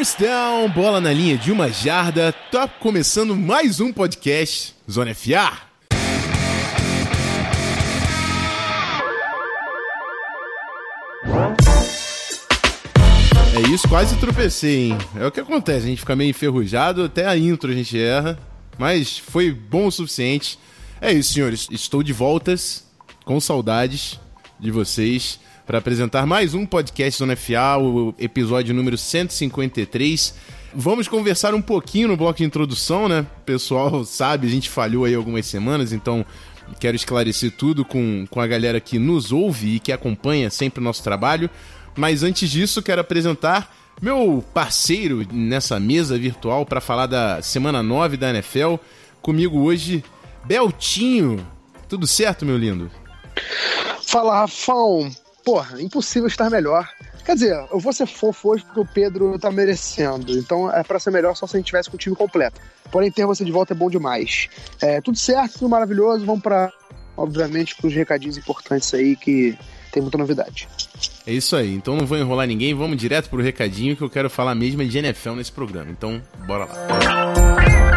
First down, bola na linha de uma jarda. Tá começando mais um podcast Zona FA. É isso, quase tropecei, hein? É o que acontece, a gente fica meio enferrujado, até a intro a gente erra, mas foi bom o suficiente. É isso, senhores, estou de voltas, com saudades de vocês para apresentar mais um podcast Zona FA, o episódio número 153. Vamos conversar um pouquinho no bloco de introdução, né? O pessoal sabe, a gente falhou aí algumas semanas, então quero esclarecer tudo com, com a galera que nos ouve e que acompanha sempre o nosso trabalho. Mas antes disso, quero apresentar meu parceiro nessa mesa virtual para falar da semana 9 da NFL. Comigo hoje, Beltinho. Tudo certo, meu lindo? Fala, Rafão porra, impossível estar melhor. Quer dizer, eu vou ser fofo hoje porque o Pedro tá merecendo. Então é para ser melhor só se a gente tivesse com o time completo. Porém, ter você de volta é bom demais. É, tudo certo, tudo maravilhoso. Vamos para, obviamente, para os recadinhos importantes aí que tem muita novidade. É isso aí. Então não vou enrolar ninguém. Vamos direto pro recadinho que eu quero falar mesmo de NFL nesse programa. Então, bora lá.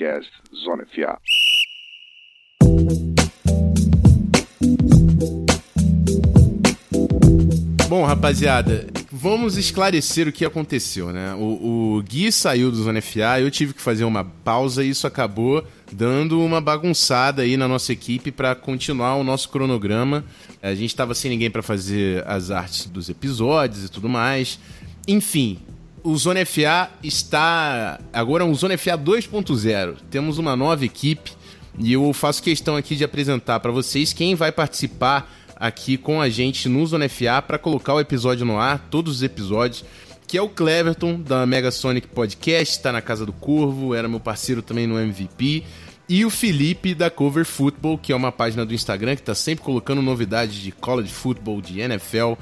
Podcast Zona FA. Bom, rapaziada, vamos esclarecer o que aconteceu, né? O, o Gui saiu do Zona FA, eu tive que fazer uma pausa e isso acabou dando uma bagunçada aí na nossa equipe para continuar o nosso cronograma. A gente estava sem ninguém para fazer as artes dos episódios e tudo mais. Enfim, o Zona FA está agora um Zona FA 2.0. Temos uma nova equipe e eu faço questão aqui de apresentar para vocês quem vai participar aqui com a gente no Zona FA para colocar o episódio no ar, todos os episódios, que é o Cleverton da Mega Sonic Podcast, está na Casa do Corvo, era meu parceiro também no MVP. E o Felipe da Cover Football, que é uma página do Instagram que está sempre colocando novidades de college football, de NFL,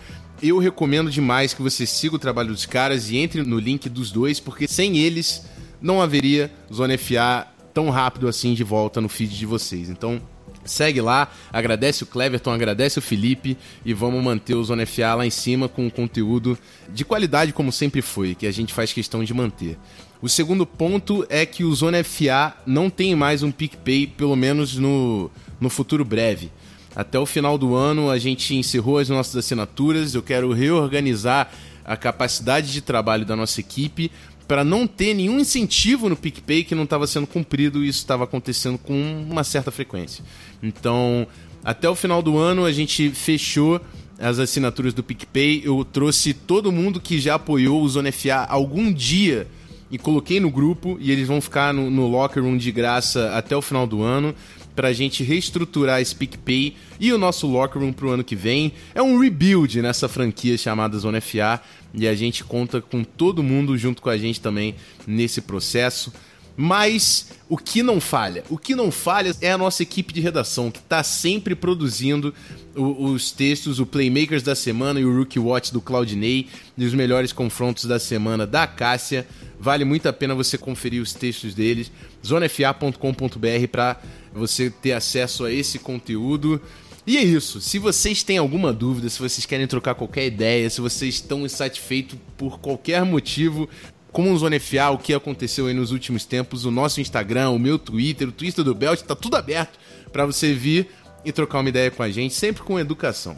eu recomendo demais que você siga o trabalho dos caras e entre no link dos dois, porque sem eles não haveria Zona FA tão rápido assim de volta no feed de vocês. Então, segue lá, agradece o Cleverton, agradece o Felipe e vamos manter o Zona FA lá em cima com conteúdo de qualidade como sempre foi, que a gente faz questão de manter. O segundo ponto é que o Zona FA não tem mais um PicPay, pelo menos no, no futuro breve. Até o final do ano a gente encerrou as nossas assinaturas. Eu quero reorganizar a capacidade de trabalho da nossa equipe para não ter nenhum incentivo no PicPay que não estava sendo cumprido e isso estava acontecendo com uma certa frequência. Então, até o final do ano a gente fechou as assinaturas do PicPay. Eu trouxe todo mundo que já apoiou o Zona FA algum dia e coloquei no grupo e eles vão ficar no, no locker room de graça até o final do ano para a gente reestruturar esse PicPay e o nosso locker room para o ano que vem. É um rebuild nessa franquia chamada Zona FA e a gente conta com todo mundo junto com a gente também nesse processo. Mas o que não falha? O que não falha é a nossa equipe de redação, que está sempre produzindo o, os textos, o Playmakers da semana e o Rookie Watch do Claudinei, e os melhores confrontos da semana da Cássia. Vale muito a pena você conferir os textos deles, zonefa.com.br para você ter acesso a esse conteúdo. E é isso. Se vocês têm alguma dúvida, se vocês querem trocar qualquer ideia, se vocês estão insatisfeitos por qualquer motivo com o Zona FA, o que aconteceu aí nos últimos tempos, o nosso Instagram, o meu Twitter, o Twitter do Belt, tá tudo aberto para você vir e trocar uma ideia com a gente, sempre com educação.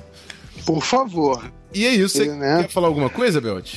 Por favor. E é isso. Você né? quer falar alguma coisa, Belt?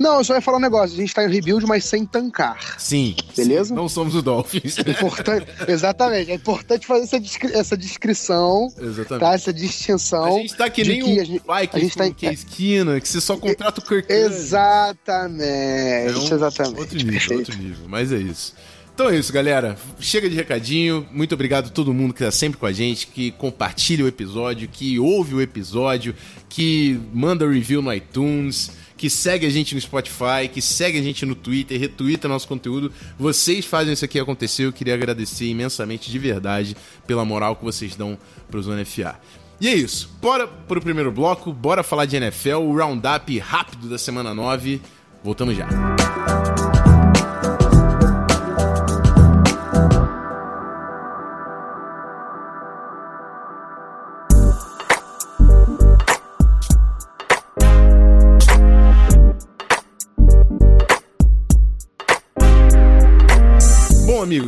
Não, eu só ia falar um negócio. A gente tá em rebuild, mas sem tancar. Sim. Beleza? Sim, não somos o Dolphins. É importante, exatamente. É importante fazer essa, descri essa descrição. Exatamente. Tá? Essa distinção. A gente tá que nem o pai que, a gente tá em... que é esquina, que você só contrata o Kirk Exatamente. É um... exatamente. Outro nível, outro nível. Mas é isso. Então é isso, galera. Chega de recadinho. Muito obrigado a todo mundo que está sempre com a gente, que compartilha o episódio, que ouve o episódio, que manda review no iTunes que segue a gente no Spotify, que segue a gente no Twitter, retweeta nosso conteúdo. Vocês fazem isso aqui acontecer. Eu queria agradecer imensamente, de verdade, pela moral que vocês dão pro Zona FA. E é isso. Bora pro primeiro bloco, bora falar de NFL, o roundup rápido da semana 9. Voltamos já. Bom,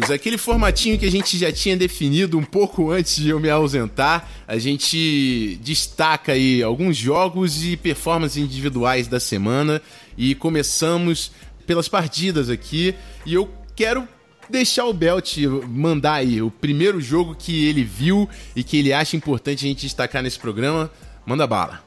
amigos, aquele formatinho que a gente já tinha definido um pouco antes de eu me ausentar, a gente destaca aí alguns jogos e performances individuais da semana e começamos pelas partidas aqui e eu quero deixar o Belt mandar aí o primeiro jogo que ele viu e que ele acha importante a gente destacar nesse programa. Manda bala.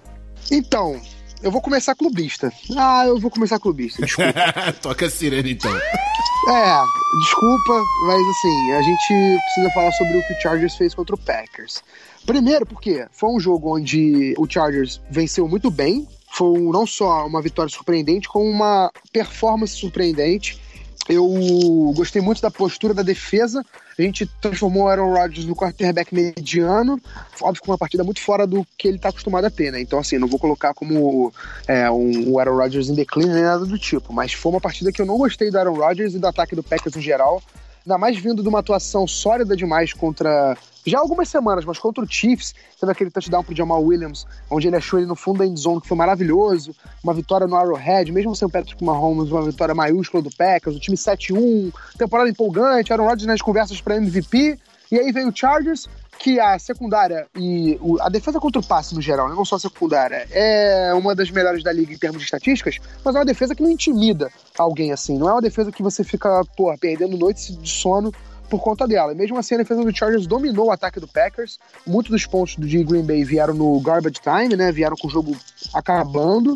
Então, eu vou começar clubista. Ah, eu vou começar clubista, desculpa. Toca a sirene então. É, desculpa, mas assim, a gente precisa falar sobre o que o Chargers fez contra o Packers. Primeiro, porque foi um jogo onde o Chargers venceu muito bem. Foi não só uma vitória surpreendente, como uma performance surpreendente eu gostei muito da postura da defesa. A gente transformou o Aaron Rodgers no quarterback mediano. Óbvio que uma partida muito fora do que ele está acostumado a ter, né? Então, assim, não vou colocar como é, um, o Aaron Rodgers em declínio nem nada do tipo. Mas foi uma partida que eu não gostei do Aaron Rodgers e do ataque do Packers em geral. Ainda mais vindo de uma atuação sólida demais contra já há algumas semanas, mas contra o Chiefs, teve aquele touchdown pro Jamal Williams, onde ele achou ele no fundo da endzone, que foi maravilhoso, uma vitória no Arrowhead, mesmo sem o Patrick Mahomes, uma vitória maiúscula do Packers, o time 7-1, temporada empolgante, Aaron Rodgers nas conversas para MVP, e aí veio o Chargers, que a secundária e a defesa contra o passe no geral, né, não só a secundária, é uma das melhores da liga em termos de estatísticas, mas é uma defesa que não intimida alguém assim. Não é uma defesa que você fica, pô, perdendo noites de sono por conta dela. E mesmo assim, a defesa do Chargers dominou o ataque do Packers. Muitos dos pontos de Green Bay vieram no garbage time, né? Vieram com o jogo acabando.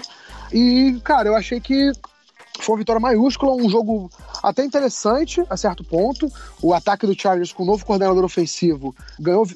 E, cara, eu achei que foi uma vitória maiúscula, um jogo até interessante a certo ponto. O ataque do Chargers com o novo coordenador ofensivo ganhou.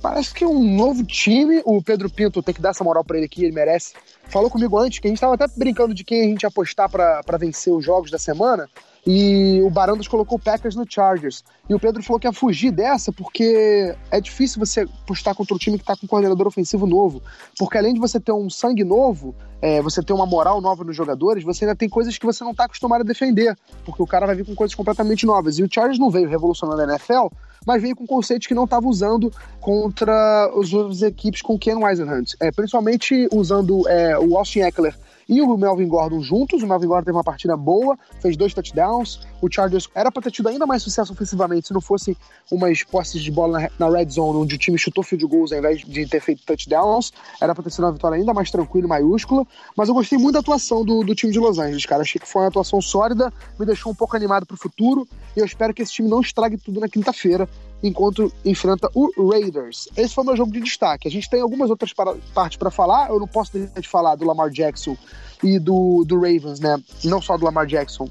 Parece que um novo time. O Pedro Pinto tem que dar essa moral para ele aqui, ele merece. Falou comigo antes que a gente estava até brincando de quem a gente apostar para vencer os jogos da semana. E o Barandas colocou o Packers no Chargers. E o Pedro falou que ia fugir dessa porque é difícil você postar contra um time que está com um coordenador ofensivo novo. Porque além de você ter um sangue novo, é, você ter uma moral nova nos jogadores, você ainda tem coisas que você não está acostumado a defender. Porque o cara vai vir com coisas completamente novas. E o Chargers não veio revolucionando a NFL, mas veio com conceitos que não estava usando contra as outras equipes com Ken Weisenhunt. É, principalmente usando é, o Austin Eckler e o Melvin Gordon juntos. O Melvin Gordon teve uma partida boa, fez dois touchdowns. O Chargers era para ter tido ainda mais sucesso ofensivamente se não fosse umas posses de bola na, red zone, onde o time chutou field goals ao invés de ter feito touchdowns. Era para ter sido uma vitória ainda mais tranquila e maiúscula. Mas eu gostei muito da atuação do, do time de Los Angeles, cara. Achei que foi uma atuação sólida, me deixou um pouco animado pro futuro. E eu espero que esse time não estrague tudo na quinta-feira enquanto enfrenta o Raiders. Esse foi o meu jogo de destaque. A gente tem algumas outras partes para falar. Eu não posso deixar de falar do Lamar Jackson e do, do Ravens, né? Não só do Lamar Jackson,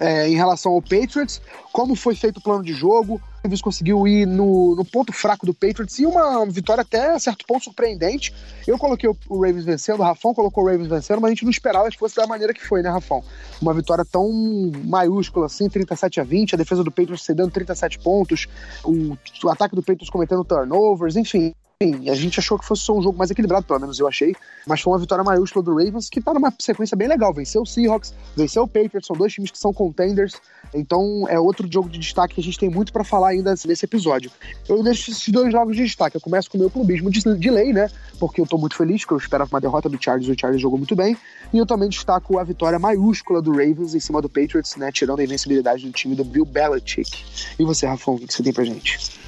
é, em relação ao Patriots, como foi feito o plano de jogo. O Ravens conseguiu ir no, no, ponto fraco do Patriots e uma vitória até certo ponto surpreendente. Eu coloquei o, o Ravens vencendo, o Rafão colocou o Ravens vencendo, mas a gente não esperava que fosse da maneira que foi, né, Rafão? Uma vitória tão maiúscula assim, 37 a 20, a defesa do Patriots cedendo 37 pontos, o, o ataque do Patriots cometendo turnovers, enfim a gente achou que fosse um jogo mais equilibrado, pelo menos eu achei, mas foi uma vitória maiúscula do Ravens, que tá numa sequência bem legal. Venceu o Seahawks, venceu o Patriots, são dois times que são contenders, então é outro jogo de destaque que a gente tem muito para falar ainda nesse episódio. Eu deixo esses dois jogos de destaque. Eu começo com o meu clubismo de, de lei, né? Porque eu tô muito feliz, porque eu esperava uma derrota do Chargers, o Chargers jogou muito bem. E eu também destaco a vitória maiúscula do Ravens em cima do Patriots, né? Tirando a invencibilidade do time do Bill Belichick. E você, Rafão, o que você tem pra gente?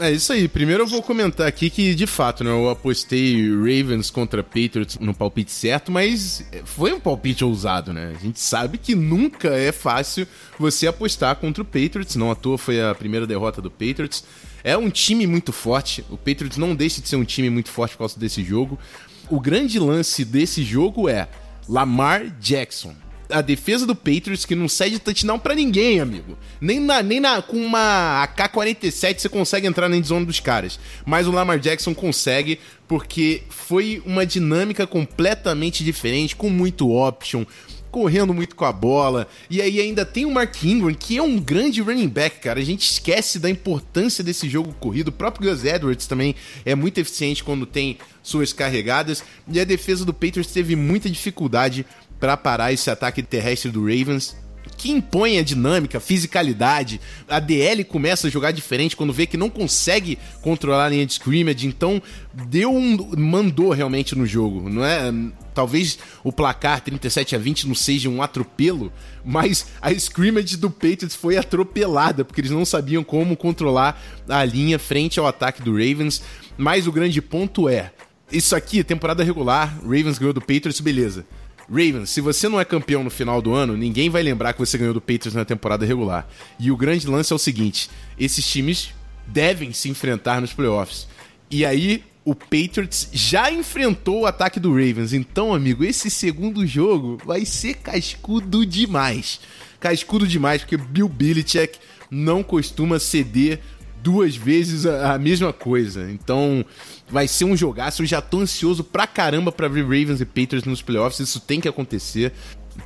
É isso aí. Primeiro eu vou comentar aqui que, de fato, né, eu apostei Ravens contra Patriots no palpite certo, mas foi um palpite ousado, né? A gente sabe que nunca é fácil você apostar contra o Patriots, não à toa foi a primeira derrota do Patriots. É um time muito forte, o Patriots não deixa de ser um time muito forte por causa desse jogo. O grande lance desse jogo é Lamar Jackson a defesa do Patriots que não cede touchdown para ninguém, amigo. Nem, na, nem na, com uma AK-47 você consegue entrar na endzone dos caras. Mas o Lamar Jackson consegue porque foi uma dinâmica completamente diferente, com muito option, correndo muito com a bola. E aí ainda tem o Mark Ingram, que é um grande running back, cara. A gente esquece da importância desse jogo corrido. O próprio Gus Edwards também é muito eficiente quando tem suas carregadas. E a defesa do Patriots teve muita dificuldade para parar esse ataque terrestre do Ravens que impõe a dinâmica, a fisicalidade. A DL começa a jogar diferente quando vê que não consegue controlar a linha de scrimmage, então deu um mandou realmente no jogo, não é? talvez o placar 37 a 20 não seja um atropelo, mas a scrimmage do Patriots foi atropelada, porque eles não sabiam como controlar a linha frente ao ataque do Ravens. Mas o grande ponto é, isso aqui, temporada regular, Ravens ganhou do Patriots, beleza. Ravens, se você não é campeão no final do ano, ninguém vai lembrar que você ganhou do Patriots na temporada regular. E o grande lance é o seguinte: esses times devem se enfrentar nos playoffs. E aí, o Patriots já enfrentou o ataque do Ravens. Então, amigo, esse segundo jogo vai ser cascudo demais. Cascudo demais, porque Bill Belichick não costuma ceder duas vezes a, a, mesma coisa. Então, vai ser um jogaço. Eu já tô ansioso pra caramba pra ver Ravens e Patriots nos playoffs. Isso tem que acontecer.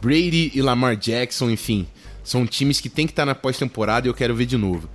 Brady e Lamar Jackson, enfim, são times que tem que estar tá na pós-temporada e eu quero ver de novo.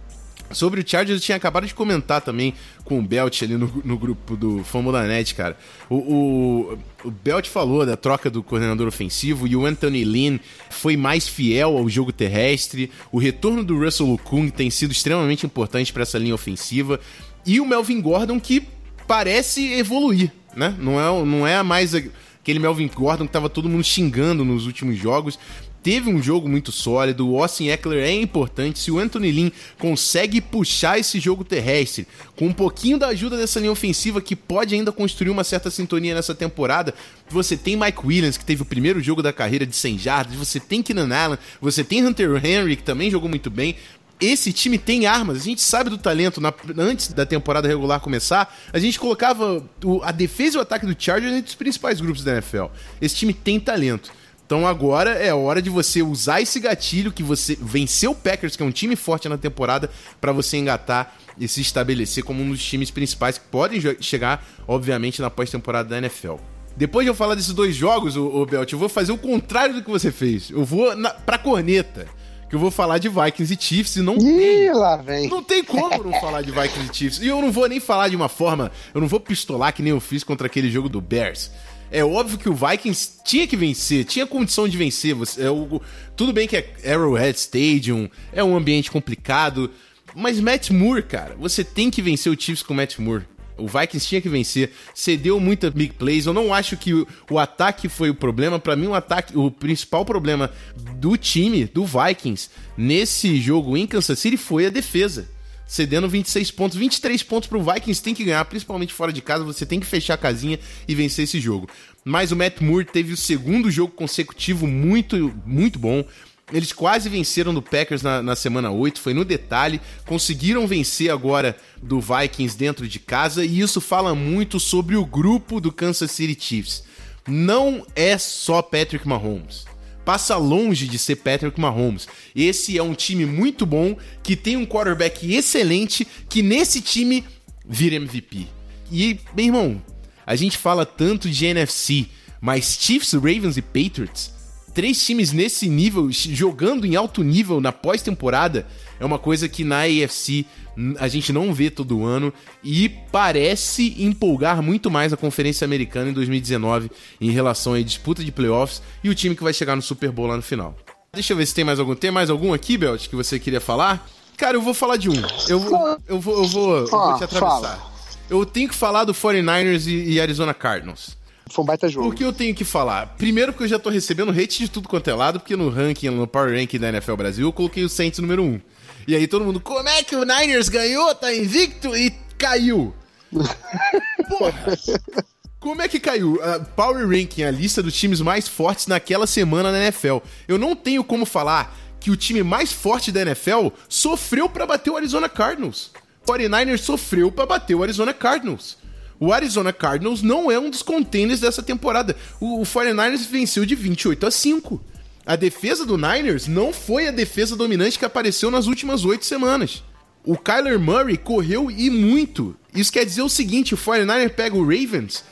Sobre o Chargers, eu tinha acabado de comentar também com o Belt ali no, no grupo do Fórmula Net, cara. O, o, o, Belt falou da troca do coordenador ofensivo e o Anthony Lynn foi mais fiel ao jogo terrestre. O retorno do Russell Okung tem sido extremamente importante para essa linha ofensiva. E o Melvin Gordon que parece evoluir, né? Não é, não é mais aquele Melvin Gordon que tava todo mundo xingando nos últimos jogos teve um jogo muito sólido, o Austin Eckler é importante. Se o Anthony Lynn consegue puxar esse jogo terrestre, com um pouquinho da ajuda dessa linha ofensiva que pode ainda construir uma certa sintonia nessa temporada, você tem Mike Williams, que teve o primeiro jogo da carreira de 100 jardas, você tem Keenan Allen, você tem Hunter Henry, que também jogou muito bem. Esse time tem armas, a gente sabe do talento. Na, antes da temporada regular começar, a gente colocava o, a defesa e o ataque do Chargers entre os principais grupos da NFL. Esse time tem talento. Então agora é hora de você usar esse gatilho que você venceu o Packers, que é um time forte na temporada, para você engatar e se estabelecer como um dos times principais que podem chegar, obviamente, na pós-temporada da NFL. Depois de eu falar desses dois jogos, o, Belt, eu vou fazer o contrário do que você fez. Eu vou na, pra corneta. Que eu vou falar de Vikings e Chiefs e não Ih, lá vem. Não tem como não falar de Vikings e Chiefs. E eu não vou nem falar de uma forma. Eu não vou pistolar que nem eu fiz contra aquele jogo do Bears. É óbvio que o Vikings tinha que vencer, tinha condição de vencer. Você, é o, tudo bem que é Arrowhead Stadium, é um ambiente complicado, mas Matt Moore, cara, você tem que vencer o Chiefs com Matt Moore. O Vikings tinha que vencer, cedeu muita big plays. Eu não acho que o, o ataque foi o problema. Para mim, o ataque, o principal problema do time do Vikings nesse jogo em Kansas City foi a defesa cedendo 26 pontos. 23 pontos pro Vikings tem que ganhar, principalmente fora de casa. Você tem que fechar a casinha e vencer esse jogo. Mas o Matt Moore teve o segundo jogo consecutivo muito, muito bom. Eles quase venceram do Packers na, na, semana 8, foi no detalhe. Conseguiram vencer agora do Vikings dentro de casa, e isso fala muito sobre o grupo do Kansas City Chiefs. Não é só Patrick Mahomes passa longe de ser Patrick Mahomes. Esse é um time muito bom, que tem um quarterback excelente, que nesse time vira MVP. E, meu irmão, a gente fala tanto de NFC, mas Chiefs, Ravens e Patriots, três times nesse nível, jogando em alto nível na pós-temporada, é uma coisa que na AFC a gente não vê todo ano e parece empolgar muito mais a Conferência Americana em 2019 em relação à disputa de playoffs e o time que vai chegar no Super Bowl lá no final. Deixa eu ver se tem mais algum. Tem mais algum aqui, Belt, que você queria falar? Cara, eu vou falar de um. Eu, vou, eu vou, eu vou, eu vou te atravessar. Eu tenho que falar do 49ers e, e Arizona Cardinals. Foi um baita jogo. O que eu tenho que falar? Primeiro, porque eu já tô recebendo hate de tudo quanto é lado, porque no ranking, no Power Ranking da NFL Brasil, eu coloquei o Saints número 1. E aí todo mundo, como é que o Niners ganhou? Tá invicto e caiu. Porra! Como é que caiu? Power Ranking, a lista dos times mais fortes naquela semana na NFL. Eu não tenho como falar que o time mais forte da NFL sofreu para bater o Arizona Cardinals. O 49ers sofreu para bater o Arizona Cardinals. O Arizona Cardinals não é um dos contenders dessa temporada. O, o 49ers venceu de 28 a 5 a defesa do Niners não foi a defesa dominante que apareceu nas últimas oito semanas. O Kyler Murray correu e muito. Isso quer dizer o seguinte: o 49ers pega o Ravens.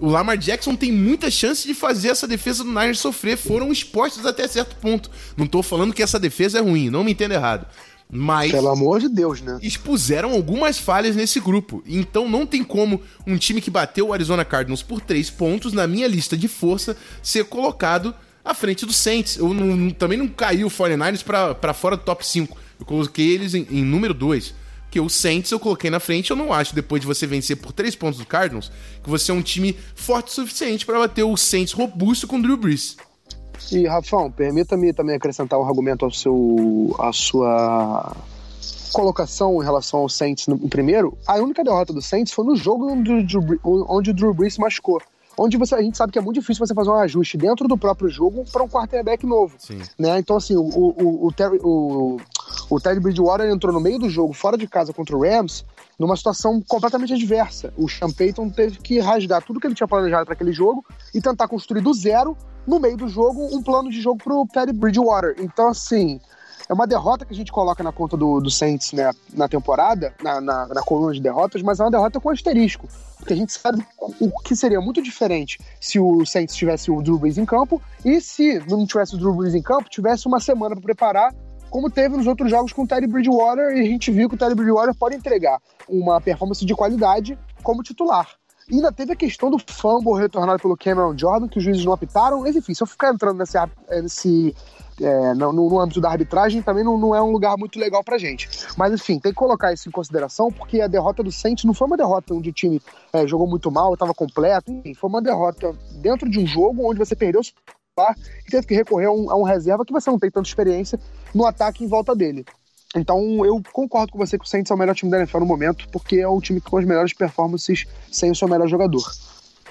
O Lamar Jackson tem muita chance de fazer essa defesa do Niners sofrer. Foram expostos até certo ponto. Não tô falando que essa defesa é ruim, não me entenda errado. Mas. Pelo amor de Deus, né? Expuseram algumas falhas nesse grupo. Então não tem como um time que bateu o Arizona Cardinals por três pontos na minha lista de força ser colocado à frente do Saints. Eu não, também não caí o 49ers para fora do top 5. Eu coloquei eles em, em número 2. Porque o Saints eu coloquei na frente, eu não acho, depois de você vencer por três pontos do Cardinals, que você é um time forte o suficiente para bater o Saints robusto com o Drew Brees. E, Rafão, permita-me também acrescentar um argumento ao seu, à sua colocação em relação ao Saints no, primeiro. A única derrota do Saints foi no jogo onde, onde o Drew Brees machucou onde você, a gente sabe que é muito difícil você fazer um ajuste dentro do próprio jogo para um quarterback novo. Sim. Né? Então, assim, o, o, o, Terry, o, o Teddy Bridgewater entrou no meio do jogo, fora de casa contra o Rams, numa situação completamente adversa. O Sean Payton teve que rasgar tudo que ele tinha planejado para aquele jogo e tentar construir do zero, no meio do jogo, um plano de jogo para o Teddy Bridgewater. Então, assim, é uma derrota que a gente coloca na conta do, do Saints né, na temporada, na, na, na, coluna de derrotas, mas é uma derrota com asterisco. Porque a gente sabe o que seria muito diferente se o Saints tivesse o Drew Brees em campo e se não tivesse o Drew Brees em campo, tivesse uma semana para preparar, como teve nos outros jogos com o Terry Bridgewater, e a gente viu que o Terry Bridgewater pode entregar uma performance de qualidade como titular. E ainda teve a questão do fumble retornado pelo Cameron Jordan, que os juízes não apitaram. Mas enfim, se eu ficar entrando nesse, nesse é, no, no, âmbito da arbitragem também não, não, é um lugar muito legal pra gente. Mas enfim, tem que colocar isso em consideração, porque a derrota do Saints não foi uma derrota onde o time é, jogou muito mal, estava completo, enfim, foi uma derrota dentro de um jogo onde você perdeu e teve que recorrer a um, a um reserva que você não tem tanta experiência no ataque em volta dele. Então eu concordo com você que o Saints é o melhor time da NFL no momento, porque é o time com as melhores performances sem o seu melhor jogador.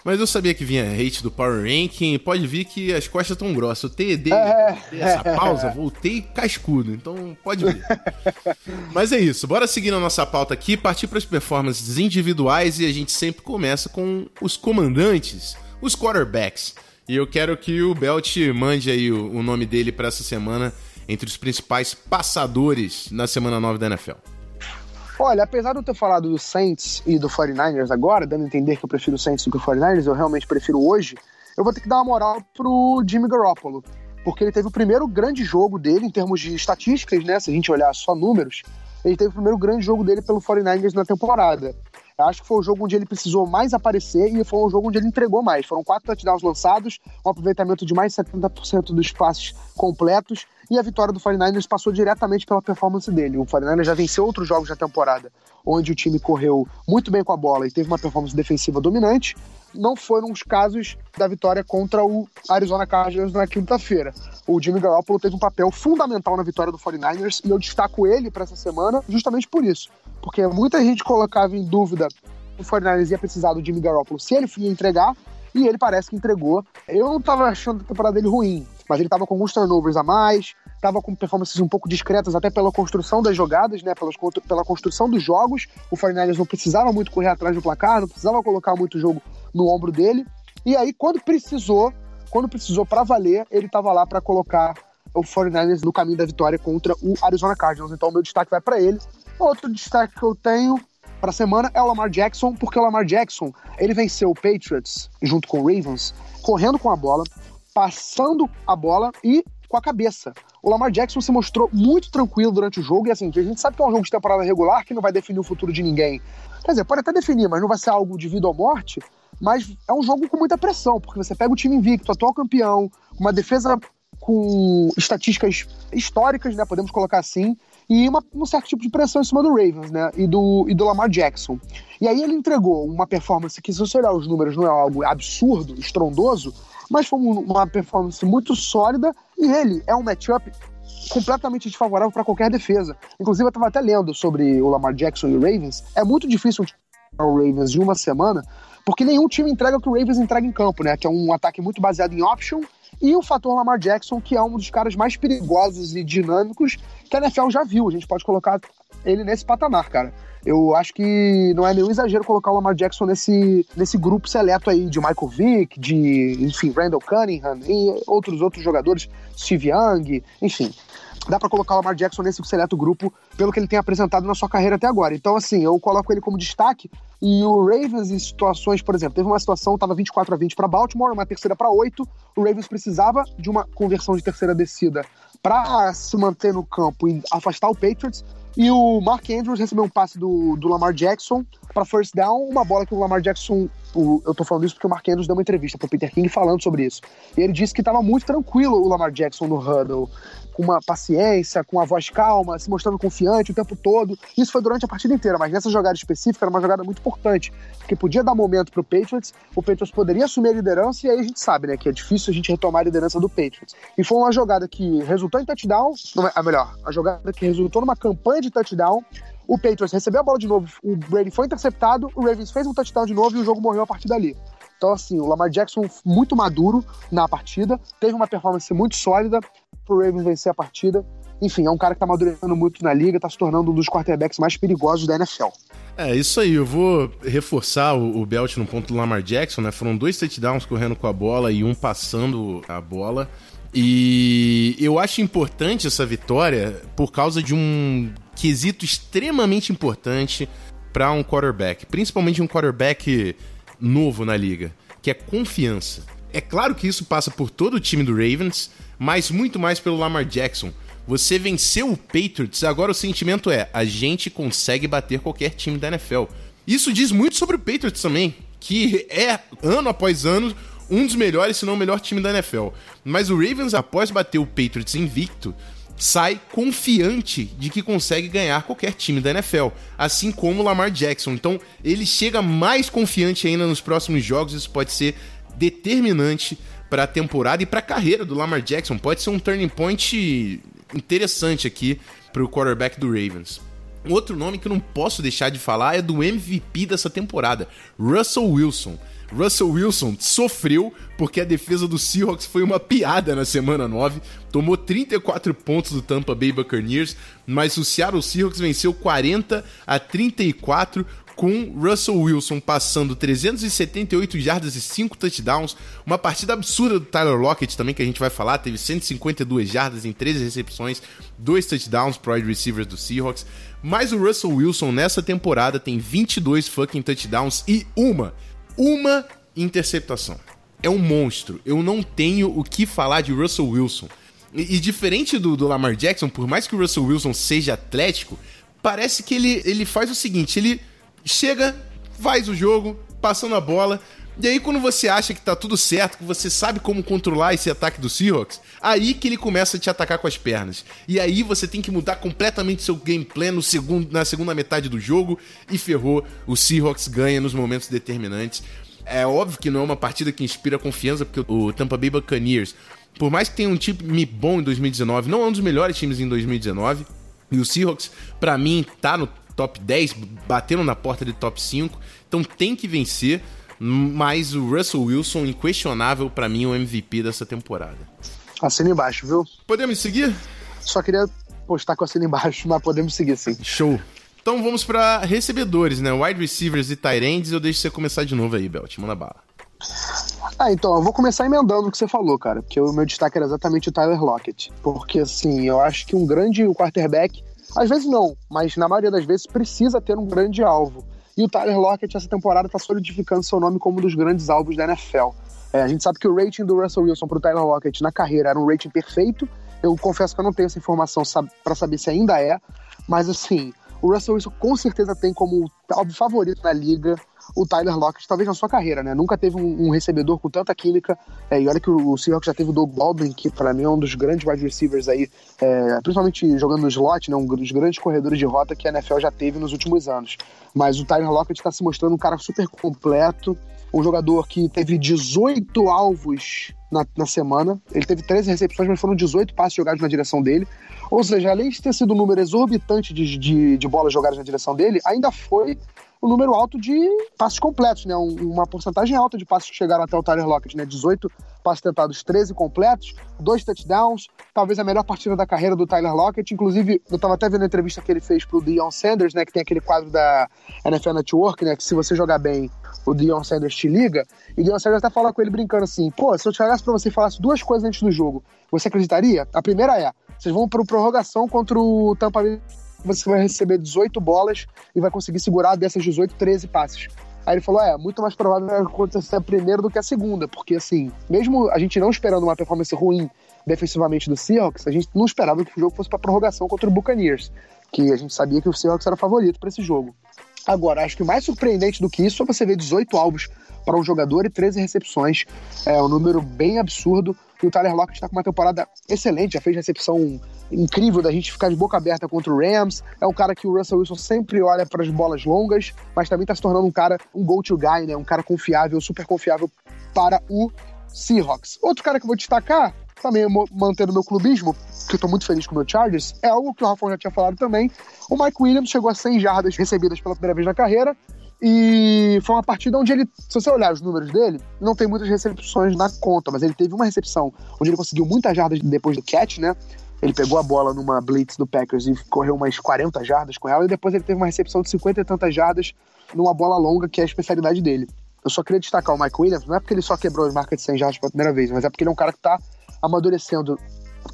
Mas eu sabia que vinha hate do Power Ranking. Pode vir que as costas estão grossas. Eu TD, é. essa pausa, voltei cascudo. Então pode vir. Mas é isso. Bora seguir na nossa pauta aqui, partir para as performances individuais e a gente sempre começa com os comandantes, os quarterbacks. E eu quero que o Belt mande aí o, o nome dele para essa semana entre os principais passadores na semana 9 da NFL. Olha, apesar de eu ter falado do Saints e do 49ers agora, dando a entender que eu prefiro o Saints do que o 49ers, eu realmente prefiro hoje, eu vou ter que dar uma moral pro Jimmy Garoppolo. Porque ele teve o primeiro grande jogo dele, em termos de estatísticas, né? Se a gente olhar só números, ele teve o primeiro grande jogo dele pelo 49ers na temporada. Eu acho que foi o jogo onde ele precisou mais aparecer e foi um jogo onde ele entregou mais. Foram quatro touchdowns lançados, um aproveitamento de mais de 70% dos passes completos e a vitória do 49ers passou diretamente pela performance dele. O 49ers já venceu outros jogos da temporada, onde o time correu muito bem com a bola e teve uma performance defensiva dominante. Não foram os casos da vitória contra o Arizona Cardinals na quinta-feira. O Jimmy Garoppolo teve um papel fundamental na vitória do 49ers e eu destaco ele para essa semana justamente por isso porque muita gente colocava em dúvida o 49ers ia precisar do Jimmy Garoppolo se ele ia entregar, e ele parece que entregou. Eu não estava achando a temporada dele ruim, mas ele estava com alguns turnovers a mais, estava com performances um pouco discretas, até pela construção das jogadas, né, pelas, pela construção dos jogos. O 49ers não precisava muito correr atrás do placar, não precisava colocar muito jogo no ombro dele. E aí, quando precisou, quando precisou para valer, ele estava lá para colocar o 49ers no caminho da vitória contra o Arizona Cardinals. Então, o meu destaque vai para ele. Outro destaque que eu tenho para a semana é o Lamar Jackson, porque o Lamar Jackson ele venceu o Patriots junto com o Ravens, correndo com a bola, passando a bola e com a cabeça. O Lamar Jackson se mostrou muito tranquilo durante o jogo e assim, a gente sabe que é um jogo de temporada regular que não vai definir o futuro de ninguém. Quer dizer, pode até definir, mas não vai ser algo de vida ou morte. Mas é um jogo com muita pressão, porque você pega o time invicto, atual campeão, uma defesa com estatísticas históricas, né? Podemos colocar assim, e uma, um certo tipo de pressão em cima do Ravens, né? E do, e do Lamar Jackson. E aí ele entregou uma performance que, se você olhar os números, não é algo absurdo, estrondoso, mas foi uma performance muito sólida e ele é um matchup completamente desfavorável para qualquer defesa. Inclusive, eu estava até lendo sobre o Lamar Jackson e o Ravens. É muito difícil o Ravens de uma semana, porque nenhum time entrega o que o Ravens entrega em campo, né? Que é um ataque muito baseado em option e o fator Lamar Jackson, que é um dos caras mais perigosos e dinâmicos que a NFL já viu. A gente pode colocar ele nesse patamar, cara. Eu acho que não é nenhum exagero colocar o Lamar Jackson nesse, nesse grupo seleto aí de Michael Vick, de, enfim, Randall Cunningham e outros outros jogadores, Steve Young, enfim dá para colocar o Lamar Jackson nesse seleto grupo pelo que ele tem apresentado na sua carreira até agora. Então, assim, eu coloco ele como destaque. E o Ravens, em situações, por exemplo, teve uma situação, estava 24 a 20 para Baltimore, uma terceira para 8. O Ravens precisava de uma conversão de terceira descida para se manter no campo e afastar o Patriots. E o Mark Andrews recebeu um passe do, do Lamar Jackson para first down, uma bola que o Lamar Jackson o, eu tô falando isso porque o Andrews deu uma entrevista pro Peter King falando sobre isso. E ele disse que tava muito tranquilo o Lamar Jackson no huddle, com uma paciência, com a voz calma, se mostrando confiante o tempo todo. Isso foi durante a partida inteira, mas nessa jogada específica era uma jogada muito importante, porque podia dar momento pro Patriots, o Patriots poderia assumir a liderança e aí a gente sabe, né, que é difícil a gente retomar a liderança do Patriots. E foi uma jogada que resultou em touchdown, não é, melhor, a jogada que resultou numa campanha de touchdown o Patriots recebeu a bola de novo, o Brady foi interceptado, o Ravens fez um touchdown de novo e o jogo morreu a partir dali. Então, assim, o Lamar Jackson muito maduro na partida, teve uma performance muito sólida pro Ravens vencer a partida. Enfim, é um cara que tá amadurecendo muito na liga, tá se tornando um dos quarterbacks mais perigosos da NFL. É, isso aí, eu vou reforçar o, o Belt no ponto do Lamar Jackson, né? Foram dois touchdowns correndo com a bola e um passando a bola. E eu acho importante essa vitória por causa de um quesito extremamente importante para um quarterback, principalmente um quarterback novo na liga, que é confiança. É claro que isso passa por todo o time do Ravens, mas muito mais pelo Lamar Jackson. Você venceu o Patriots, agora o sentimento é: a gente consegue bater qualquer time da NFL. Isso diz muito sobre o Patriots também, que é ano após ano um dos melhores, se não o melhor time da NFL. Mas o Ravens, após bater o Patriots invicto, sai confiante de que consegue ganhar qualquer time da NFL, assim como o Lamar Jackson. Então, ele chega mais confiante ainda nos próximos jogos, isso pode ser determinante para a temporada e para a carreira do Lamar Jackson. Pode ser um turning point interessante aqui para o quarterback do Ravens. Outro nome que eu não posso deixar de falar é do MVP dessa temporada, Russell Wilson. Russell Wilson sofreu porque a defesa do Seahawks foi uma piada na semana 9, tomou 34 pontos do Tampa Bay Buccaneers, mas o Seattle Seahawks venceu 40 a 34 com Russell Wilson passando 378 jardas e 5 touchdowns, uma partida absurda do Tyler Lockett também que a gente vai falar, teve 152 jardas em 13 recepções, 2 touchdowns pro wide receivers do Seahawks, mas o Russell Wilson nessa temporada tem 22 fucking touchdowns e uma uma interceptação. É um monstro. Eu não tenho o que falar de Russell Wilson. E, e, diferente do, do Lamar Jackson, por mais que o Russell Wilson seja atlético, parece que ele, ele faz o seguinte: ele chega, faz o jogo, passando a bola, e aí, quando você acha que tá tudo certo, que você sabe como controlar esse ataque do Seahawks, aí que ele começa a te atacar com as pernas. E aí você tem que mudar completamente seu gameplay no segundo, na segunda metade do jogo e ferrou. O Seahawks ganha nos momentos determinantes. É óbvio que não é uma partida que inspira confiança, porque o Tampa Bay Buccaneers, por mais que tenha um time bom em 2019, não é um dos melhores times em 2019. E o Seahawks, para mim, tá no top 10, batendo na porta de top 5. Então tem que vencer. Mas o Russell Wilson, inquestionável para mim, o MVP dessa temporada. Assina embaixo, viu? Podemos seguir? Só queria postar com assina embaixo, mas podemos seguir sim. Show. Então vamos para recebedores, né? Wide receivers e tight ends. Eu deixo você começar de novo aí, Belt. Manda bala. Ah, então, eu vou começar emendando o que você falou, cara, porque o meu destaque era exatamente o Tyler Lockett. Porque, assim, eu acho que um grande quarterback, às vezes não, mas na maioria das vezes precisa ter um grande alvo. E o Tyler Lockett, essa temporada, está solidificando seu nome como um dos grandes alvos da NFL. É, a gente sabe que o rating do Russell Wilson para o Tyler Lockett na carreira era um rating perfeito. Eu confesso que eu não tenho essa informação para saber se ainda é, mas assim, o Russell Wilson com certeza tem como alvo favorito na liga o Tyler Lockett, talvez na sua carreira, né? Nunca teve um, um recebedor com tanta química. É, e olha que o, o Seahawks já teve o Doug Baldwin, que para mim é um dos grandes wide receivers aí, é, principalmente jogando no slot, né? Um dos grandes corredores de rota que a NFL já teve nos últimos anos. Mas o Tyler Lockett está se mostrando um cara super completo, um jogador que teve 18 alvos na, na, semana. Ele teve 13 recepções, mas foram 18 passes jogados na direção dele. Ou seja, além de ter sido um número exorbitante de, de, de bolas jogadas na direção dele, ainda foi um número alto de passos completos, né? uma porcentagem alta de passos que chegaram até o Tyler Lockett, né? 18 passos tentados, 13 completos, dois touchdowns, talvez a melhor partida da carreira do Tyler Lockett. Inclusive, eu estava até vendo a entrevista que ele fez pro Deion Sanders, né? Que tem aquele quadro da NFL Network, né? Que se você jogar bem, o Deion Sanders te liga. E o Deion Sanders até fala com ele brincando assim: pô, se eu chegasse para você e falasse duas coisas antes do jogo, você acreditaria? A primeira é: vocês vão para prorrogação contra o Tampa Bay você vai receber 18 bolas e vai conseguir segurar dessas 18, 13 passes. Aí ele falou: é, muito mais provável acontecer a primeira do que a segunda, porque assim, mesmo a gente não esperando uma performance ruim defensivamente do Seahawks, a gente não esperava que o jogo fosse para prorrogação contra o Buccaneers, que a gente sabia que o Seahawks era favorito para esse jogo. Agora, acho que mais surpreendente do que isso é você ver 18 alvos para um jogador e 13 recepções. É um número bem absurdo. O Tyler Lockett está com uma temporada excelente, já fez recepção incrível da gente ficar de boca aberta contra o Rams. É um cara que o Russell Wilson sempre olha para as bolas longas, mas também está se tornando um cara, um go-to guy, né? Um cara confiável, super confiável para o Seahawks. Outro cara que eu vou destacar, também mantendo meu clubismo, que eu tô muito feliz com o meu Chargers, é algo que o Rafa já tinha falado também. O Mike Williams chegou a 100 jardas recebidas pela primeira vez na carreira, e foi uma partida onde ele, se você olhar os números dele, não tem muitas recepções na conta, mas ele teve uma recepção onde ele conseguiu muitas jardas depois do catch, né? Ele pegou a bola numa blitz do Packers e correu umas 40 jardas com ela, e depois ele teve uma recepção de 50 e tantas jardas numa bola longa, que é a especialidade dele. Eu só queria destacar o Mike Williams, não é porque ele só quebrou as marcas de 100 jardas pela primeira vez, mas é porque ele é um cara que tá amadurecendo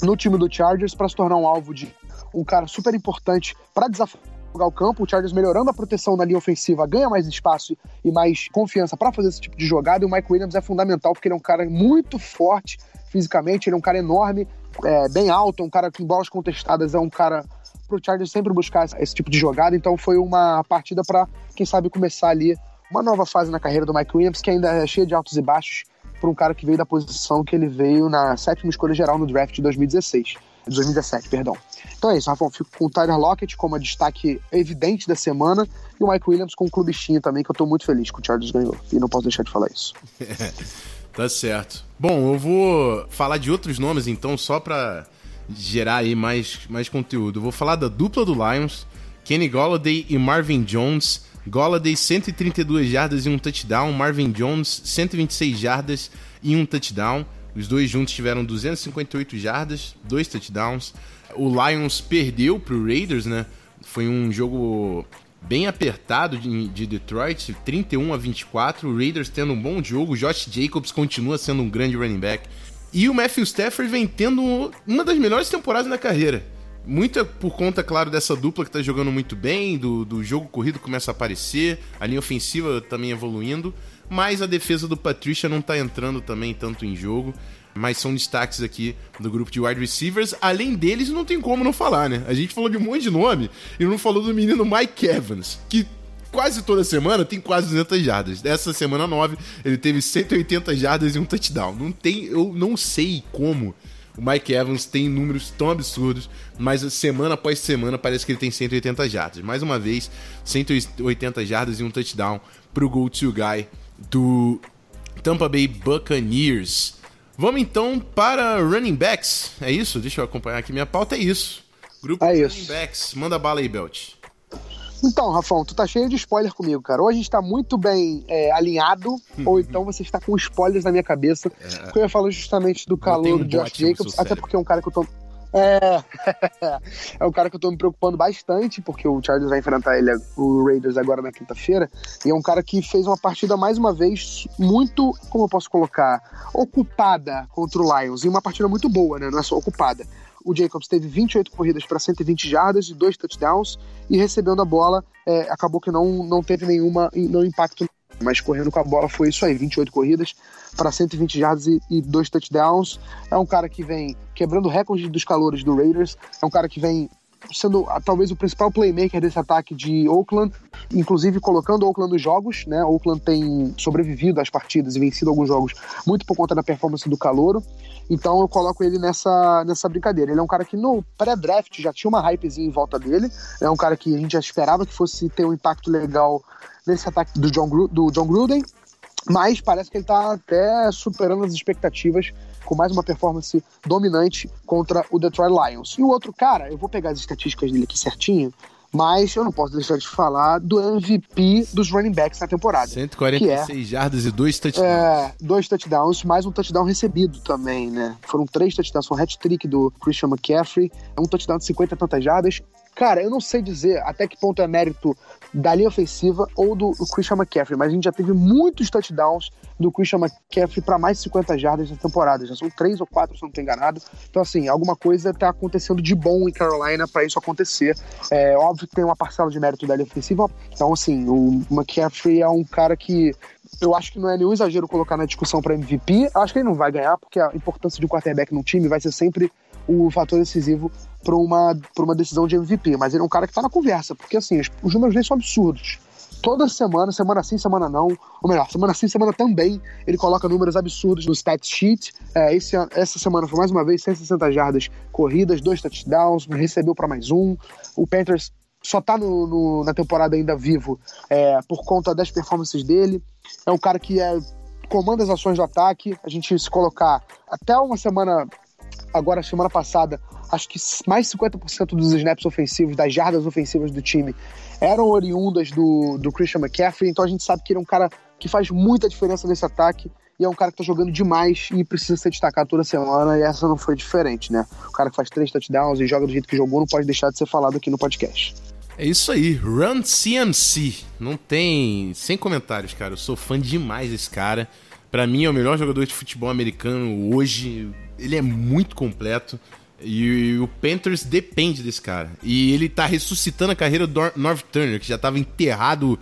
no time do Chargers para se tornar um alvo de um cara super importante para desafiar o campo, o Chargers melhorando a proteção na linha ofensiva, ganha mais espaço e mais confiança para fazer esse tipo de jogada, e o Mike Williams é fundamental porque ele é um cara muito forte fisicamente, ele é um cara enorme, é, bem alto, é um cara que em bolas contestadas é um cara pro Chargers sempre buscar esse tipo de jogada, então foi uma partida para quem sabe começar ali uma nova fase na carreira do Mike Williams, que ainda é cheia de altos e baixos, para um cara que veio da posição que ele veio na sétima escolha geral no draft de 2016. 2017, perdão. Então é isso, Rafael. Fico com o Tyler Lockett como destaque evidente da semana e o Mike Williams com o clubistinho também, que eu tô muito feliz que o Chargers ganhou. E não posso deixar de falar isso. tá certo. Bom, eu vou falar de outros nomes então, só para gerar aí mais, mais conteúdo. Eu vou falar da dupla do Lions, Kenny Golladay e Marvin Jones. Golladay 132 jardas e um touchdown, Marvin Jones 126 jardas e um touchdown. Os dois juntos tiveram 258 jardas, dois touchdowns. O Lions perdeu para o Raiders, né? Foi um jogo bem apertado de, de, Detroit, 31 a 24. O Raiders tendo um bom jogo. O Josh Jacobs continua sendo um grande running back. E o Matthew Stafford vem tendo uma das melhores temporadas na carreira. Muito por conta, claro, dessa dupla que tá jogando muito bem, do, do jogo corrido começa a aparecer, a linha ofensiva também evoluindo, mas a defesa do Patricia não tá entrando também tanto em jogo. Mas são destaques aqui do grupo de wide receivers. Além deles, não tem como não falar, né? A gente falou de um monte de nome e não falou do menino Mike Evans, que quase toda semana tem quase 200 jardas. Dessa semana 9, ele teve 180 jardas e um touchdown. Não tem, eu não sei como o Mike Evans tem números tão absurdos, mas semana após semana parece que ele tem 180 jardas. Mais uma vez, 180 jardas e um touchdown para o go-to guy do Tampa Bay Buccaneers. Vamos então para running backs. É isso? Deixa eu acompanhar aqui minha pauta. É isso. Grupo é isso. running backs. Manda bala aí, Belt. Então, Rafão, tu tá cheio de spoiler comigo, cara. Ou a gente tá muito bem é, alinhado, ou então você está com spoilers na minha cabeça. É. Porque eu ia falar justamente do calor um do Josh Jacobs, até porque é um cara que eu tô. É. é um cara que eu tô me preocupando bastante, porque o Chargers vai enfrentar ele, o Raiders, agora na quinta-feira. E é um cara que fez uma partida, mais uma vez, muito, como eu posso colocar, ocupada contra o Lions. E uma partida muito boa, né? Não é só ocupada. O Jacobs teve 28 corridas para 120 jardas e dois touchdowns e recebendo a bola, é, acabou que não, não teve nenhuma não impacto, mas correndo com a bola foi isso aí, 28 corridas para 120 jardas e, e dois touchdowns. É um cara que vem quebrando recordes dos calores do Raiders, é um cara que vem sendo talvez o principal playmaker desse ataque de Oakland, inclusive colocando Oakland nos jogos, né? Oakland tem sobrevivido às partidas e vencido alguns jogos muito por conta da performance do calouro. Então eu coloco ele nessa, nessa brincadeira. Ele é um cara que no pré-draft já tinha uma hypezinha em volta dele. É um cara que a gente já esperava que fosse ter um impacto legal nesse ataque do John, do John Gruden. Mas parece que ele está até superando as expectativas com mais uma performance dominante contra o Detroit Lions. E o outro cara, eu vou pegar as estatísticas dele aqui certinho, mas eu não posso deixar de falar do MVP dos running backs na temporada. 146 é, jardas e dois touchdowns. É, dois touchdowns, mais um touchdown recebido também, né? Foram três touchdowns, foi um hat-trick do Christian McCaffrey, um touchdown de 50 tantas jardas. Cara, eu não sei dizer até que ponto é mérito da linha ofensiva ou do, do Christian McCaffrey, mas a gente já teve muitos touchdowns do Christian McCaffrey para mais de 50 jardas na temporada. Já são três ou quatro, se não estou enganado. Então, assim, alguma coisa está acontecendo de bom em Carolina para isso acontecer. É óbvio que tem uma parcela de mérito da linha ofensiva. Então, assim, o McCaffrey é um cara que eu acho que não é nenhum exagero colocar na discussão para MVP. Eu acho que ele não vai ganhar, porque a importância de um quarterback no time vai ser sempre o fator decisivo para uma, uma decisão de MVP. Mas ele é um cara que está na conversa, porque assim, os, os números dele são absurdos. toda semana, semana sim, semana não, ou melhor, semana sim, semana também, ele coloca números absurdos no stat sheet. É, esse, essa semana foi mais uma vez 160 jardas corridas, dois touchdowns, recebeu para mais um. O Panthers só tá no, no, na temporada ainda vivo é, por conta das performances dele. É um cara que é, comanda as ações do ataque. A gente se colocar até uma semana, agora semana passada, acho que mais 50% dos snaps ofensivos, das jardas ofensivas do time, eram oriundas do, do Christian McCaffrey. Então a gente sabe que ele é um cara que faz muita diferença nesse ataque e é um cara que tá jogando demais e precisa ser destacado toda semana, e essa não foi diferente, né? O cara que faz três touchdowns e joga do jeito que jogou não pode deixar de ser falado aqui no podcast. É isso aí, Run CMC. Não tem. Sem comentários, cara. Eu sou fã demais desse cara. Para mim é o melhor jogador de futebol americano hoje. Ele é muito completo. E o Panthers depende desse cara. E ele tá ressuscitando a carreira do North Turner, que já tava enterrado,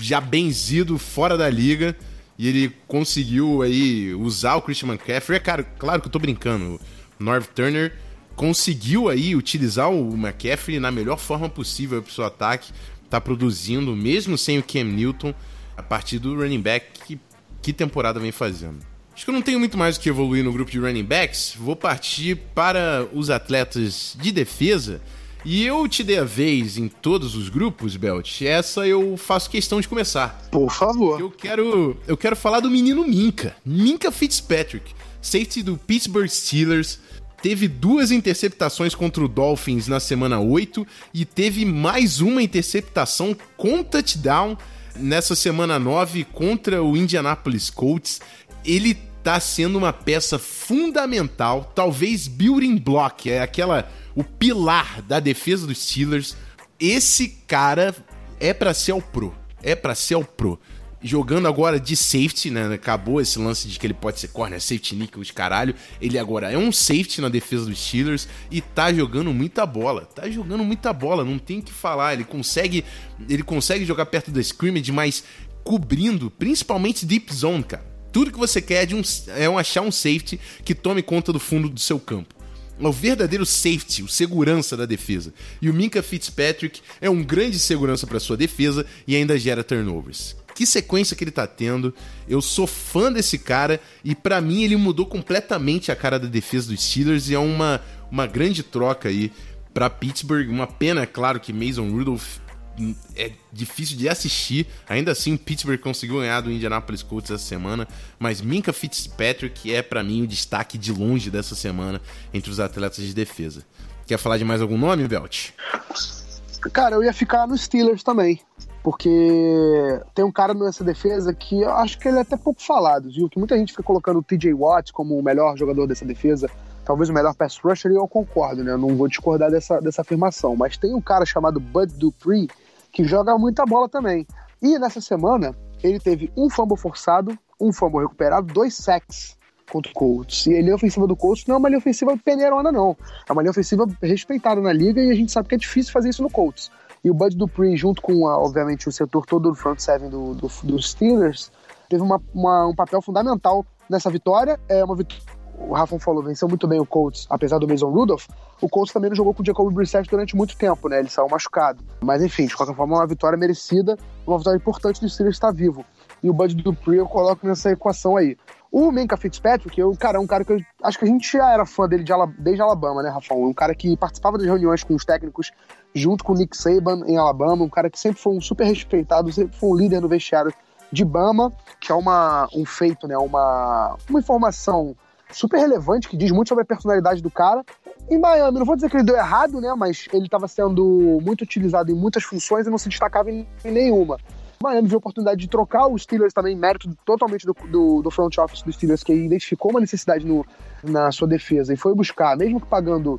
já benzido, fora da liga. E ele conseguiu aí usar o Christian McCaffrey. É, cara, claro que eu tô brincando. O North Turner conseguiu aí utilizar o McCaffrey na melhor forma possível para o seu ataque, tá produzindo, mesmo sem o Cam Newton, a partir do running back que, que temporada vem fazendo. Acho que eu não tenho muito mais o que evoluir no grupo de running backs, vou partir para os atletas de defesa. E eu te dei a vez em todos os grupos, Belt. Essa eu faço questão de começar. Por favor. Eu quero, eu quero falar do menino Minka, Minka Fitzpatrick, safety do Pittsburgh Steelers teve duas interceptações contra o Dolphins na semana 8 e teve mais uma interceptação com touchdown nessa semana 9 contra o Indianapolis Colts. Ele tá sendo uma peça fundamental, talvez building block, é aquela o pilar da defesa dos Steelers. Esse cara é para ser o pro, é para ser o pro jogando agora de safety, né? Acabou esse lance de que ele pode ser corner, safety nickel de caralho. Ele agora é um safety na defesa dos Steelers e tá jogando muita bola. Tá jogando muita bola, não tem que falar. Ele consegue, ele consegue jogar perto da scrimmage, mas cobrindo, principalmente deep zone, cara. Tudo que você quer é, um, é um achar um safety que tome conta do fundo do seu campo. É o verdadeiro safety, o segurança da defesa. E o Minka Fitzpatrick é um grande segurança para sua defesa e ainda gera turnovers que sequência que ele tá tendo. Eu sou fã desse cara e para mim ele mudou completamente a cara da defesa dos Steelers e é uma, uma grande troca aí para Pittsburgh. Uma pena, é claro, que Mason Rudolph é difícil de assistir. Ainda assim, Pittsburgh conseguiu ganhar do Indianapolis Colts essa semana, mas Minka Fitzpatrick é para mim o destaque de longe dessa semana entre os atletas de defesa. Quer falar de mais algum nome, Belt? Cara, eu ia ficar nos Steelers também porque tem um cara nessa defesa que eu acho que ele é até pouco falado, viu? Que muita gente fica colocando o TJ Watt como o melhor jogador dessa defesa, talvez o melhor pass rusher, e eu concordo, né? Eu não vou discordar dessa, dessa afirmação. Mas tem um cara chamado Bud Dupree que joga muita bola também. E nessa semana, ele teve um fumble forçado, um fumble recuperado, dois sacks contra o Colts. E a linha ofensiva do Colts não é uma linha ofensiva peneirona, não. É uma linha ofensiva respeitada na liga e a gente sabe que é difícil fazer isso no Colts. E o Bud Dupree, junto com, obviamente, o setor todo do front seven do, do, dos Steelers, teve uma, uma, um papel fundamental nessa vitória. É uma vitória o Rafa falou, venceu muito bem o Colts, apesar do Mason Rudolph, o Colts também não jogou com o Jacoby Brissett durante muito tempo, né? Ele saiu machucado. Mas enfim, de qualquer forma, uma vitória merecida, uma vitória importante do Steelers estar vivo. E o Bud Dupree eu coloco nessa equação aí. O Minka Fitzpatrick, eu, cara, é um cara que eu acho que a gente já era fã dele de desde Alabama, né, Rafael? Um cara que participava das reuniões com os técnicos junto com o Nick Saban em Alabama, um cara que sempre foi um super respeitado, sempre foi um líder no vestiário de Bama, que é uma, um feito, né, uma, uma informação super relevante que diz muito sobre a personalidade do cara. Em Miami, não vou dizer que ele deu errado, né, mas ele estava sendo muito utilizado em muitas funções e não se destacava em, em nenhuma. Miami viu a oportunidade de trocar os Steelers também, mérito totalmente do, do, do front office dos Steelers, que identificou uma necessidade no, na sua defesa e foi buscar, mesmo que pagando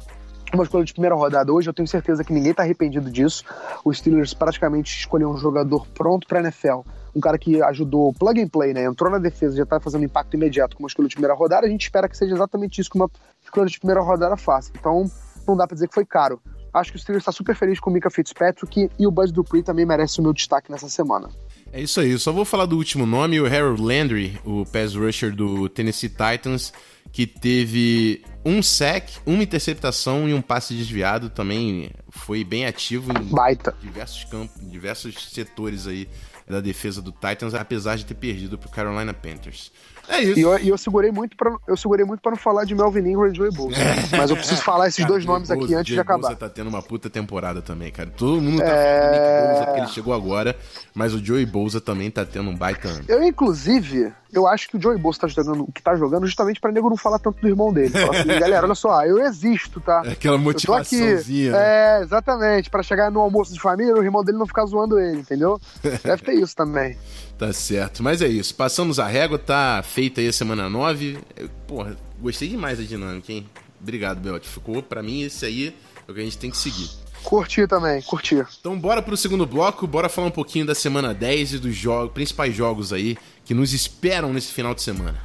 uma escolha de primeira rodada hoje, eu tenho certeza que ninguém está arrependido disso. Os Steelers praticamente escolheram um jogador pronto para NFL, um cara que ajudou plug and play, né? Entrou na defesa, já está fazendo impacto imediato com uma escolha de primeira rodada. A gente espera que seja exatamente isso que uma escolha de primeira rodada faça. Então, não dá para dizer que foi caro. Acho que o Steelers está super feliz com o Mika Fitzpatrick e o Buzz Dupree também merece o meu destaque nessa semana. É isso aí, eu só vou falar do último nome, o Harold Landry, o pass rusher do Tennessee Titans, que teve um sack, uma interceptação e um passe desviado, também foi bem ativo em Baita. diversos campos, diversos setores aí da defesa do Titans, apesar de ter perdido pro Carolina Panthers. É isso. E eu, e eu segurei muito para eu segurei muito para não falar de Melvin Ingram e Joey Bosa. Mas eu preciso falar esses Cara, dois Joey nomes aqui Bosa- antes de Joey acabar. Bosa tá tendo uma puta temporada também, cara. Todo mundo tá É. falando do Nick Bosa porque ele chegou agora, mas o Joey Bosa também tá tendo um baita ano. Eu, inclusive, eu acho que o Joey Bosa tá jogando o que tá jogando justamente pra nego não falar tanto do irmão dele. Assim, galera, olha só, eu existo, tá? Aquela tô aqui. motivaçãozinha. né? É, exatamente. Pra chegar no almoço de família, o irmão dele não ficar zoando ele, entendeu? Deve ter isso também. Tá certo. Mas é isso. Passamos a régua, tá feita aí a semana 9. Eu, Porra, gostei demais da dinâmica, hein? Obrigado, Belt. Ficou, pra mim, esse aí é o que a gente tem que seguir. Curti também, curti. Então bora pro segundo bloco, bora falar um pouquinho da semana 10 e dos jogos, principais jogos aí que nos esperam nesse final de semana.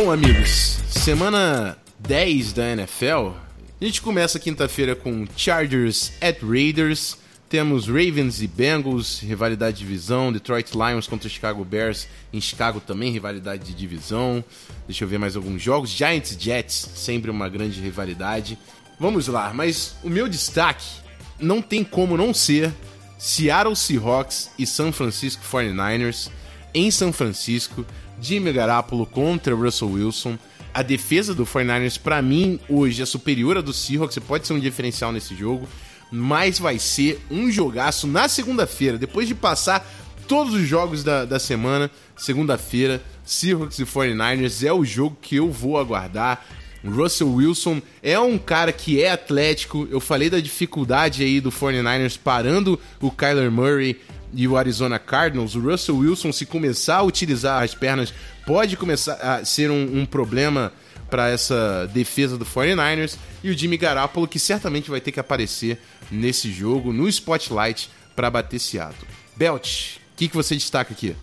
Bom, amigos, semana 10 da NFL. A gente começa quinta-feira com Chargers at Raiders. Temos Ravens e Bengals, rivalidade de divisão. Detroit Lions contra Chicago Bears. Em Chicago também, rivalidade de divisão. Deixa eu ver mais alguns jogos. Giants Jets, sempre uma grande rivalidade. Vamos lá, mas o meu destaque não tem como não ser Seattle Seahawks e San Francisco 49ers em São Francisco. Jimmy Garoppolo contra Russell Wilson. A defesa do 49ers, pra mim, hoje é superior à do Seahawks. Você pode ser um diferencial nesse jogo. Mas vai ser um jogaço na segunda-feira. Depois de passar todos os jogos da, da semana, segunda-feira, Seahawks e 49ers é o jogo que eu vou aguardar. Russell Wilson é um cara que é atlético. Eu falei da dificuldade aí do 49ers parando o Kyler Murray e o Arizona Cardinals. O Russell Wilson, se começar a utilizar as pernas, pode começar a ser um, um problema para essa defesa do 49ers. E o Jimmy Garoppolo, que certamente vai ter que aparecer nesse jogo, no spotlight, para bater Seattle. Belt, o que, que você destaca aqui?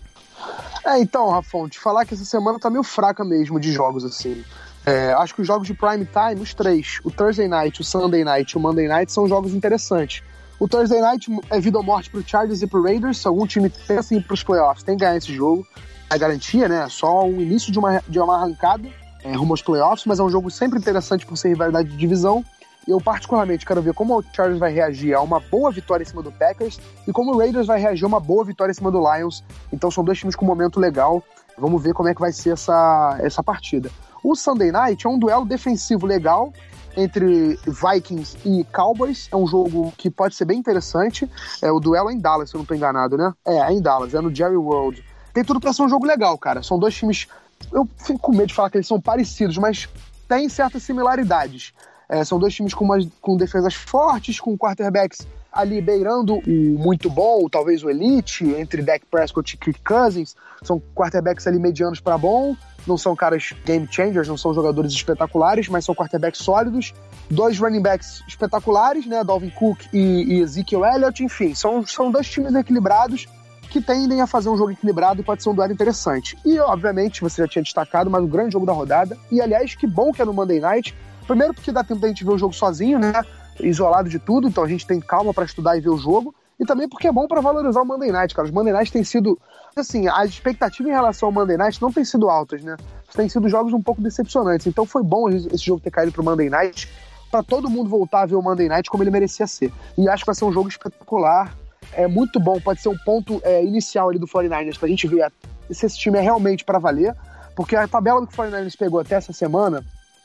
É, então, Rafão, te falar que essa semana tá meio fraca mesmo de jogos, assim. É, acho que os jogos de prime time, os três, o Thursday Night, o Sunday Night e o Monday Night, são jogos interessantes. O Thursday Night é vida ou morte pro Chargers e pro Raiders. Se algum time pensa em ir pros playoffs, tem que ganhar esse jogo. É garantia, né? Só o início de uma, de uma arrancada é, rumo aos playoffs, mas é um jogo sempre interessante por ser rivalidade de divisão. Eu, particularmente, quero ver como o Chargers vai reagir a uma boa vitória em cima do Packers e como o Raiders vai reagir a uma boa vitória em cima do Lions. Então, são dois times com um momento legal. Vamos ver como é que vai ser essa, essa partida. O Sunday Night é um duelo defensivo legal entre Vikings e Cowboys. É um jogo que pode ser bem interessante. É, o duelo é em Dallas, se eu não estou enganado, né? É, é em Dallas, é no Jerry World. Tem tudo para ser um jogo legal, cara. São dois times. Eu fico com medo de falar que eles são parecidos, mas têm certas similaridades. É, são dois times com, com defesas fortes, com quarterbacks ali beirando o muito bom, talvez o elite, entre Dak Prescott e Kirk Cousins. São quarterbacks ali medianos para bom, não são caras game changers, não são jogadores espetaculares, mas são quarterbacks sólidos. Dois running backs espetaculares, né? Dalvin Cook e, e Ezekiel Elliott, enfim, são, são dois times equilibrados que tendem a fazer um jogo equilibrado e pode ser um duelo interessante. E, obviamente, você já tinha destacado, mas o grande jogo da rodada. E, aliás, que bom que é no Monday Night. Primeiro, porque dá tempo da gente ver o jogo sozinho, né? Isolado de tudo, então a gente tem calma para estudar e ver o jogo. E também porque é bom para valorizar o Monday Night, cara. Os Monday Night têm sido. Assim, as expectativas em relação ao Monday Night não têm sido altas, né? Têm sido jogos um pouco decepcionantes. Então foi bom esse jogo ter caído pro Monday Night, para todo mundo voltar a ver o Monday Night como ele merecia ser. E acho que vai ser um jogo espetacular. É muito bom, pode ser um ponto é, inicial ali do 49ers pra gente ver se esse time é realmente para valer. Porque a tabela que o 49ers pegou até essa semana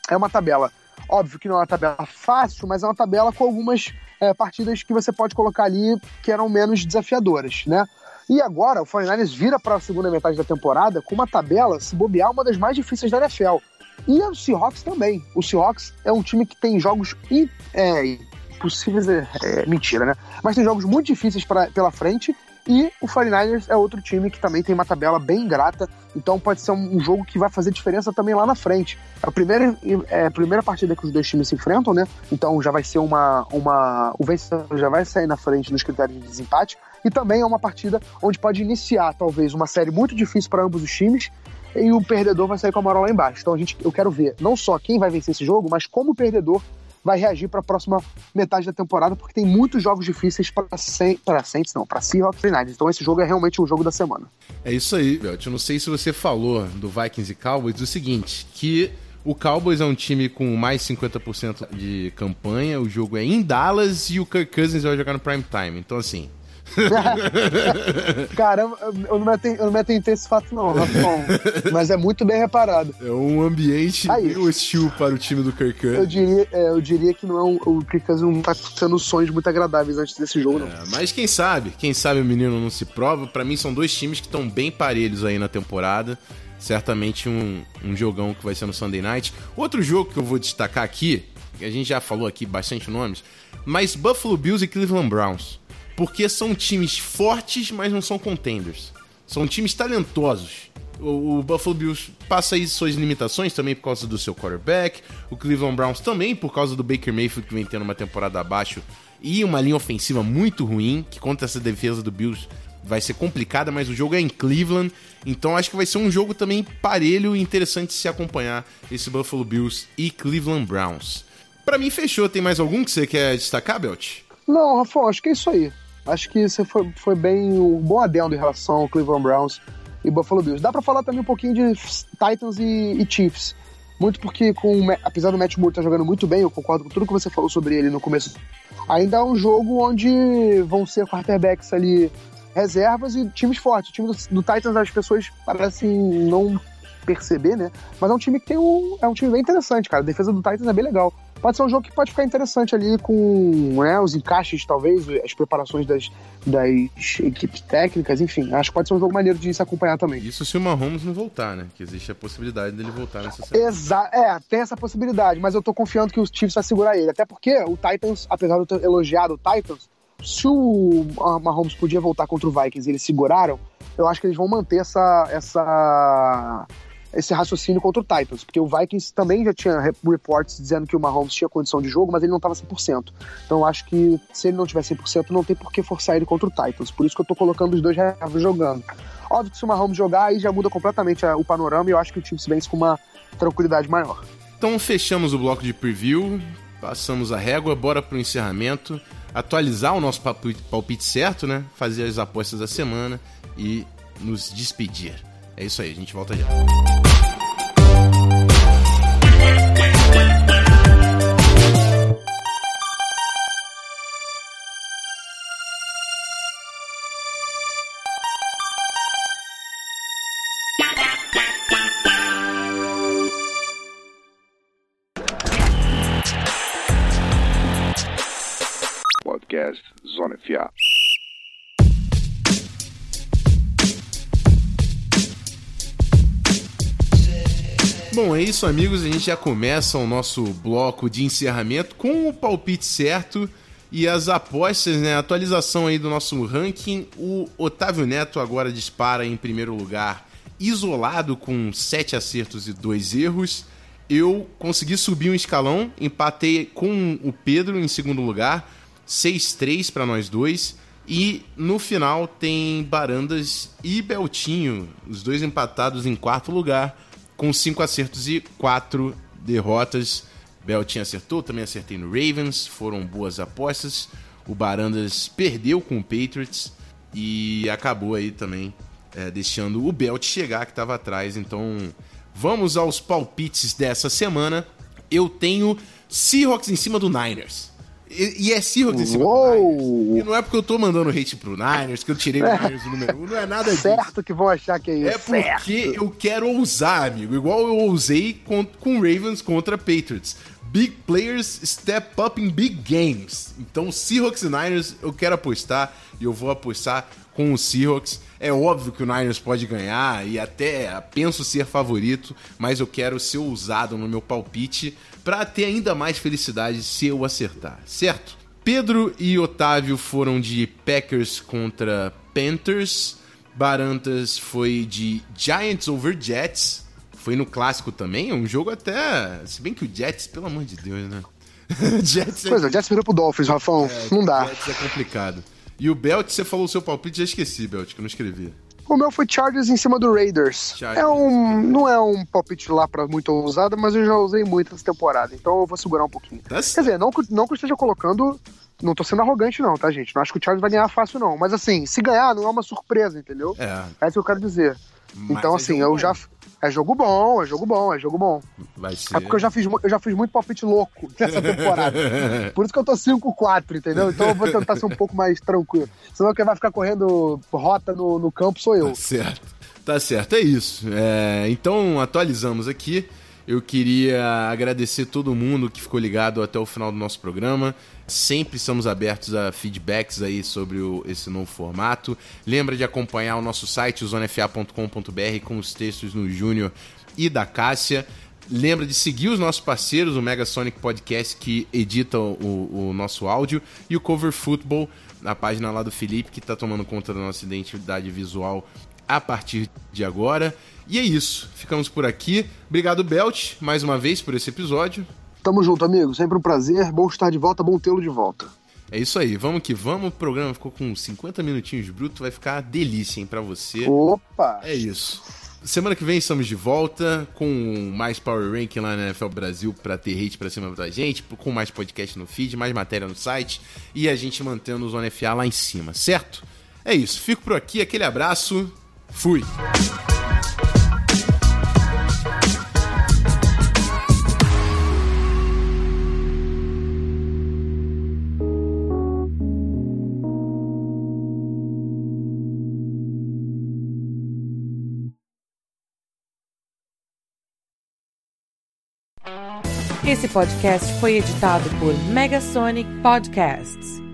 é uma tabela Óbvio que não é uma tabela fácil, mas é uma tabela com algumas é, partidas que você pode colocar ali que eram menos desafiadoras, né? E agora o 49ers vira para a segunda metade da temporada com uma tabela, se bobear, uma das mais difíceis da NFL. E o Seahawks também. O Seahawks é um time que tem jogos é, impossíveis, é, é, mentira, né? Mas tem jogos muito difíceis pra, pela frente E o 49ers é outro time que também tem uma tabela bem ingrata, então pode ser um, jogo que vai fazer diferença também lá na frente. É a primeira, é a primeira partida que os dois times se enfrentam, né? Então já vai ser uma. uma o vencedor já vai sair na frente nos critérios de desempate. E também é uma partida onde pode iniciar, talvez, uma série muito difícil para ambos os times. E o perdedor vai sair com a moral lá embaixo. Então a gente, eu quero ver não só quem vai vencer esse jogo, mas como o perdedor vai reagir para a próxima metade da temporada, porque tem muitos jogos difíceis para Saints, não, para Seahawks e Niners. Então esse jogo é realmente o jogo da semana. É isso aí, Belt. Eu não sei se você falou do Vikings e Cowboys o seguinte, que o Cowboys é um time com mais 50% de campanha, o jogo é em Dallas e o Kirk Cousins vai jogar no prime time. Então assim, Caramba, eu não, me atentei, eu não me atentei esse fato, não, Rafão. Mas é muito bem reparado. É um ambiente Aí, hostil para o time do Kirk Eu diria, é, eu diria que não é um, o Kirk não está tendo sonhos muito agradáveis antes desse jogo, não. É, mas quem sabe? Quem sabe o menino não se prova. Para mim, são dois times que estão bem parelhos aí na temporada. Certamente um, um jogão que vai ser no Sunday Night. Outro jogo que eu vou destacar aqui, que a gente já falou aqui bastante nomes, mas Buffalo Bills e Cleveland Browns porque são times fortes, mas não são contenders. São times talentosos. O, o, Buffalo Bills passa aí suas limitações também por causa do seu quarterback. O Cleveland Browns também por causa do Baker Mayfield que vem tendo uma temporada abaixo e uma linha ofensiva muito ruim, que contra essa defesa do Bills vai ser complicada, mas o jogo é em Cleveland, então acho que vai ser um jogo também parelho e interessante se acompanhar esse Buffalo Bills e Cleveland Browns. Para mim fechou, tem mais algum que você quer destacar, Belt? Não, Rafa, acho que é isso aí. Acho que você foi, foi bem um bom adendo em relação ao Cleveland Browns e Buffalo Bills. Dá para falar também um pouquinho de Titans e, e, Chiefs. Muito porque, com, apesar do Matt Moore estar tá jogando muito bem, eu concordo com tudo que você falou sobre ele no começo. Ainda é um jogo onde vão ser quarterbacks ali reservas e times fortes. O time do, do Titans as pessoas parecem não perceber, né? Mas é um time que tem um. É um time bem interessante, cara. A defesa do Titans é bem legal pode ser um jogo que pode ficar interessante ali com né, os encaixes, talvez, as preparações das, das equipes técnicas, enfim. Acho que pode ser um jogo maneiro de se acompanhar também. Isso se o Mahomes não voltar, né? Que existe a possibilidade dele voltar nessa série. Exato, é, tem essa possibilidade, mas eu tô confiando que o Chiefs vai segurar ele. Até porque o Titans, apesar de eu ter elogiado o Titans, se o Mahomes podia voltar contra o Vikings e eles seguraram, eu acho que eles vão manter essa, essa esse raciocínio contra o Titans, porque o Vikings também já tinha reports dizendo que o Mahomes tinha condição de jogo, mas ele não estava 100%. Então eu acho que se ele não tiver 100%, não tem por que forçar ele contra o Titans. Por isso que eu tô colocando os dois jogando. Óbvio que se o Mahomes jogar, aí já muda completamente o panorama e eu acho que o Chiefs vence com uma tranquilidade maior. Então fechamos o bloco de preview, passamos a régua, bora pro encerramento, atualizar o nosso palpite certo, né? Fazer as apostas da semana e nos despedir. É isso aí, a gente volta já. Isso, amigos. A gente já começa o nosso bloco de encerramento com o palpite certo e as apostas, né? atualização aí do nosso ranking. O Otávio Neto agora dispara em primeiro lugar, isolado com sete acertos e dois erros. Eu consegui subir um escalão, empatei com o Pedro em segundo lugar, 6-3 para nós dois. E no final tem Barandas e Beltinho, os dois empatados em quarto lugar com cinco acertos e quatro derrotas. Beltinho acertou, também acertei no Ravens, foram boas apostas. O Barandas perdeu com o Patriots e acabou aí também é, deixando o Belt chegar, que estava atrás. Então vamos aos palpites dessa semana. Eu tenho Seahawks em cima do Niners. E, e é Seahawks em cima do E não é porque eu tô mandando hate pro Niners, que eu tirei o. Niners do número 1, um, não é nada disso. Certo que vão achar que é isso. É porque certo. eu quero ousar, amigo. Igual eu ousei com, com Ravens contra Patriots. Big players step up in big games. Então, Seahawks e Niners eu quero apostar e eu vou apostar com o Seahawks. É óbvio que o Niners pode ganhar e até penso ser favorito, mas eu quero ser ousado no meu palpite para ter ainda mais felicidade se eu acertar, certo? Pedro e Otávio foram de Packers contra Panthers. Barantas foi de Giants over Jets. Foi no clássico também, um jogo até. Se bem que o Jets, pelo amor de Deus, né? Jets é... Pois é, o Jets virou pro Dolphins, Rafão. É, não dá. Jets é complicado. E o Belt, você falou o seu palpite, já esqueci, Belt, que eu não escrevi. O meu foi Chargers em cima do Raiders. Chargers. É um, não é um palpite lá para muito ousado, mas eu já usei muito essa temporada, então eu vou segurar um pouquinho. Tá Quer dizer, não, não que eu esteja colocando não tô sendo arrogante, não, tá, gente? Não acho que o Chargers vai ganhar fácil, não. Mas assim, se ganhar, não é uma surpresa, entendeu? É. É isso que eu quero dizer. Mas então, é assim, eu já. É jogo bom, é jogo bom, é jogo bom. Vai ser. É porque eu já fiz, eu já fiz muito palpite louco nessa temporada. Por isso que eu tô 5-4, entendeu? Então eu vou tentar ser um pouco mais tranquilo. Senão quem vai ficar correndo rota no, no campo sou eu. Tá certo. Tá certo, é isso. É, então, atualizamos aqui. Eu queria agradecer todo mundo que ficou ligado até o final do nosso programa. Sempre estamos abertos a feedbacks aí sobre o, esse novo formato. Lembra de acompanhar o nosso site, zonefa.com.br, com os textos no Júnior e da Cássia. Lembra de seguir os nossos parceiros, o Mega Sonic Podcast, que edita o, o nosso áudio, e o Cover Football, a página lá do Felipe, que está tomando conta da nossa identidade visual a partir de agora. E é isso. Ficamos por aqui. Obrigado, Belt, mais uma vez por esse episódio. Tamo junto, amigo. Sempre um prazer. Bom estar de volta, bom tê-lo de volta. É isso aí, vamos que vamos. O programa ficou com 50 minutinhos bruto, vai ficar delícia, hein, pra você. Opa! É isso. Semana que vem estamos de volta com mais Power Ranking lá na NFL Brasil para ter hate pra cima da gente, com mais podcast no feed, mais matéria no site e a gente mantendo o Zona FA lá em cima, certo? É isso, fico por aqui, aquele abraço, fui! Esse podcast foi editado por Megasonic Podcasts.